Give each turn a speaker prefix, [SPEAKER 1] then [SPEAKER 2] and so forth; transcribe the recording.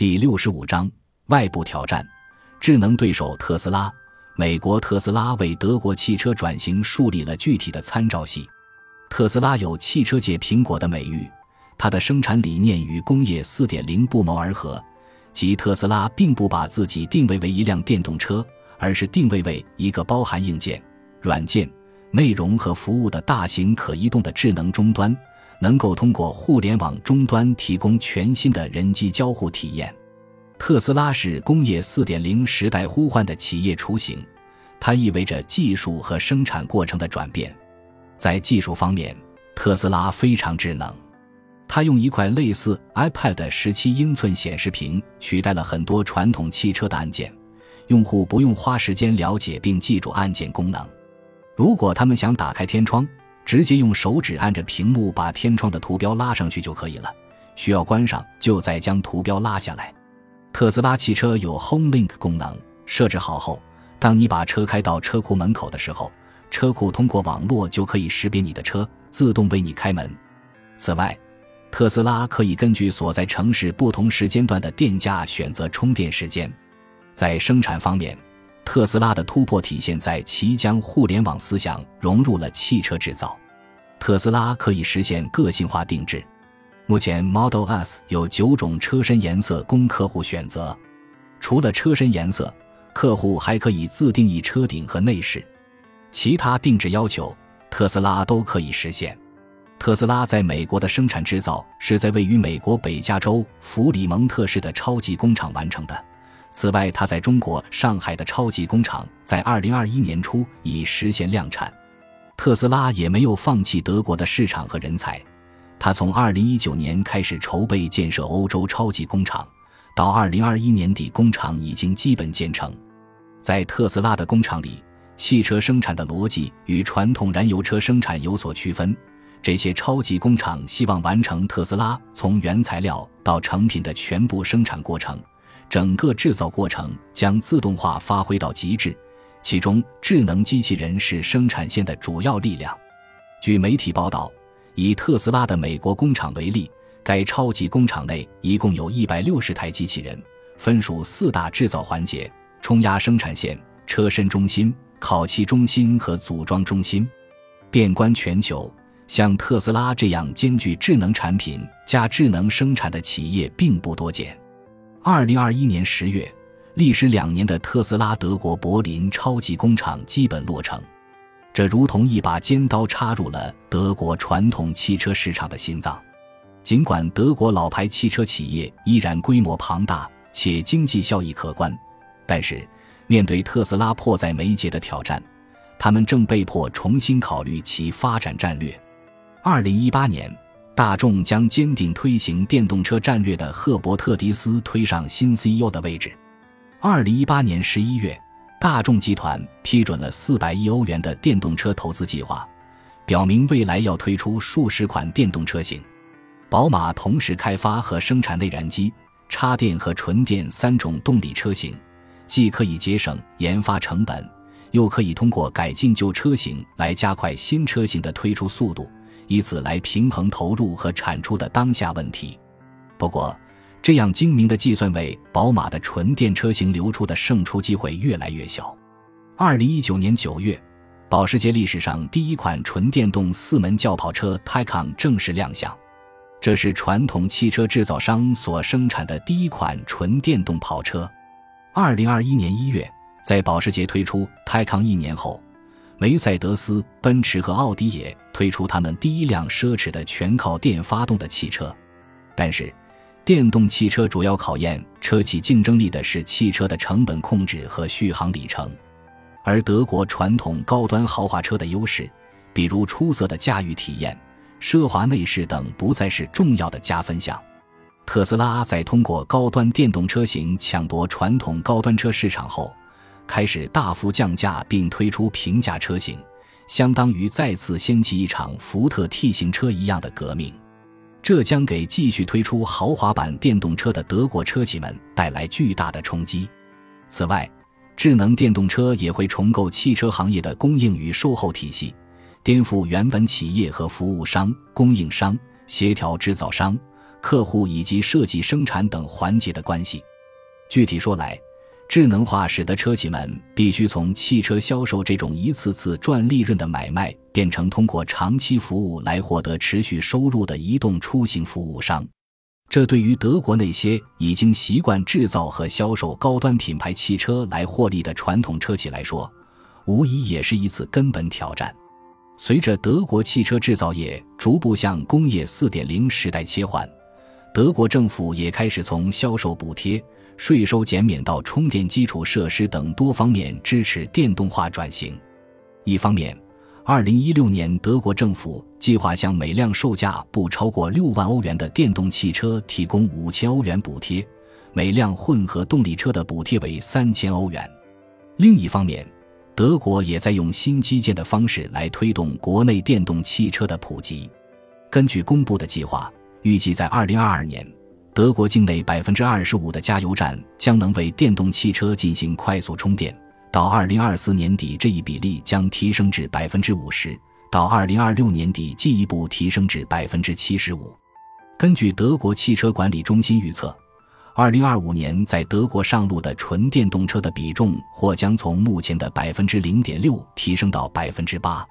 [SPEAKER 1] 第六十五章外部挑战：智能对手特斯拉。美国特斯拉为德国汽车转型树立了具体的参照系。特斯拉有汽车界苹果的美誉，它的生产理念与工业4.0不谋而合，即特斯拉并不把自己定位为一辆电动车，而是定位为一个包含硬件、软件、内容和服务的大型可移动的智能终端。能够通过互联网终端提供全新的人机交互体验。特斯拉是工业4.0时代呼唤的企业雏形，它意味着技术和生产过程的转变。在技术方面，特斯拉非常智能，它用一块类似 iPad 的17英寸显示屏取代了很多传统汽车的按键，用户不用花时间了解并记住按键功能。如果他们想打开天窗，直接用手指按着屏幕把天窗的图标拉上去就可以了，需要关上就再将图标拉下来。特斯拉汽车有 Home Link 功能，设置好后，当你把车开到车库门口的时候，车库通过网络就可以识别你的车，自动为你开门。此外，特斯拉可以根据所在城市不同时间段的电价选择充电时间。在生产方面，特斯拉的突破体现在其将互联网思想融入了汽车制造。特斯拉可以实现个性化定制。目前，Model S 有九种车身颜色供客户选择。除了车身颜色，客户还可以自定义车顶和内饰。其他定制要求，特斯拉都可以实现。特斯拉在美国的生产制造是在位于美国北加州弗里蒙特市的超级工厂完成的。此外，它在中国上海的超级工厂在二零二一年初已实现量产。特斯拉也没有放弃德国的市场和人才，它从二零一九年开始筹备建设欧洲超级工厂，到二零二一年底，工厂已经基本建成。在特斯拉的工厂里，汽车生产的逻辑与传统燃油车生产有所区分。这些超级工厂希望完成特斯拉从原材料到成品的全部生产过程。整个制造过程将自动化发挥到极致，其中智能机器人是生产线的主要力量。据媒体报道，以特斯拉的美国工厂为例，该超级工厂内一共有一百六十台机器人，分属四大制造环节：冲压生产线、车身中心、烤漆中心和组装中心。遍观全球，像特斯拉这样兼具智能产品加智能生产的企业并不多见。二零二一年十月，历时两年的特斯拉德国柏林超级工厂基本落成，这如同一把尖刀插入了德国传统汽车市场的心脏。尽管德国老牌汽车企业依然规模庞大且经济效益可观，但是面对特斯拉迫在眉睫的挑战，他们正被迫重新考虑其发展战略。二零一八年。大众将坚定推行电动车战略的赫伯特·迪斯推上新 CEO 的位置。二零一八年十一月，大众集团批准了四百亿欧元的电动车投资计划，表明未来要推出数十款电动车型。宝马同时开发和生产内燃机、插电和纯电三种动力车型，既可以节省研发成本，又可以通过改进旧车型来加快新车型的推出速度。以此来平衡投入和产出的当下问题。不过，这样精明的计算为宝马的纯电车型流出的胜出机会越来越小。二零一九年九月，保时捷历史上第一款纯电动四门轿跑车 Taycan 正式亮相，这是传统汽车制造商所生产的第一款纯电动跑车。二零二一年一月，在保时捷推出 Taycan 一年后。梅赛德斯奔驰和奥迪也推出他们第一辆奢侈的全靠电发动的汽车，但是，电动汽车主要考验车企竞争力的是汽车的成本控制和续航里程，而德国传统高端豪华车的优势，比如出色的驾驭体验、奢华内饰等，不再是重要的加分项。特斯拉在通过高端电动车型抢夺传统高端车市场后。开始大幅降价并推出平价车型，相当于再次掀起一场福特 T 型车一样的革命。这将给继续推出豪华版电动车的德国车企们带来巨大的冲击。此外，智能电动车也会重构汽车行业的供应与售后体系，颠覆原本企业和服务商、供应商、协调制造商、客户以及设计、生产等环节的关系。具体说来，智能化使得车企们必须从汽车销售这种一次次赚利润的买卖，变成通过长期服务来获得持续收入的移动出行服务商。这对于德国那些已经习惯制造和销售高端品牌汽车来获利的传统车企来说，无疑也是一次根本挑战。随着德国汽车制造业逐步向工业4.0时代切换，德国政府也开始从销售补贴、税收减免到充电基础设施等多方面支持电动化转型。一方面，二零一六年，德国政府计划向每辆售价不超过六万欧元的电动汽车提供五千欧元补贴，每辆混合动力车的补贴为三千欧元。另一方面，德国也在用新基建的方式来推动国内电动汽车的普及。根据公布的计划，预计在二零二二年，德国境内百分之二十五的加油站将能为电动汽车进行快速充电。到二零二四年底，这一比例将提升至百分之五十；到二零二六年底，进一步提升至百分之七十五。根据德国汽车管理中心预测，二零二五年在德国上路的纯电动车的比重或将从目前的百分之零点六提升到百分之八。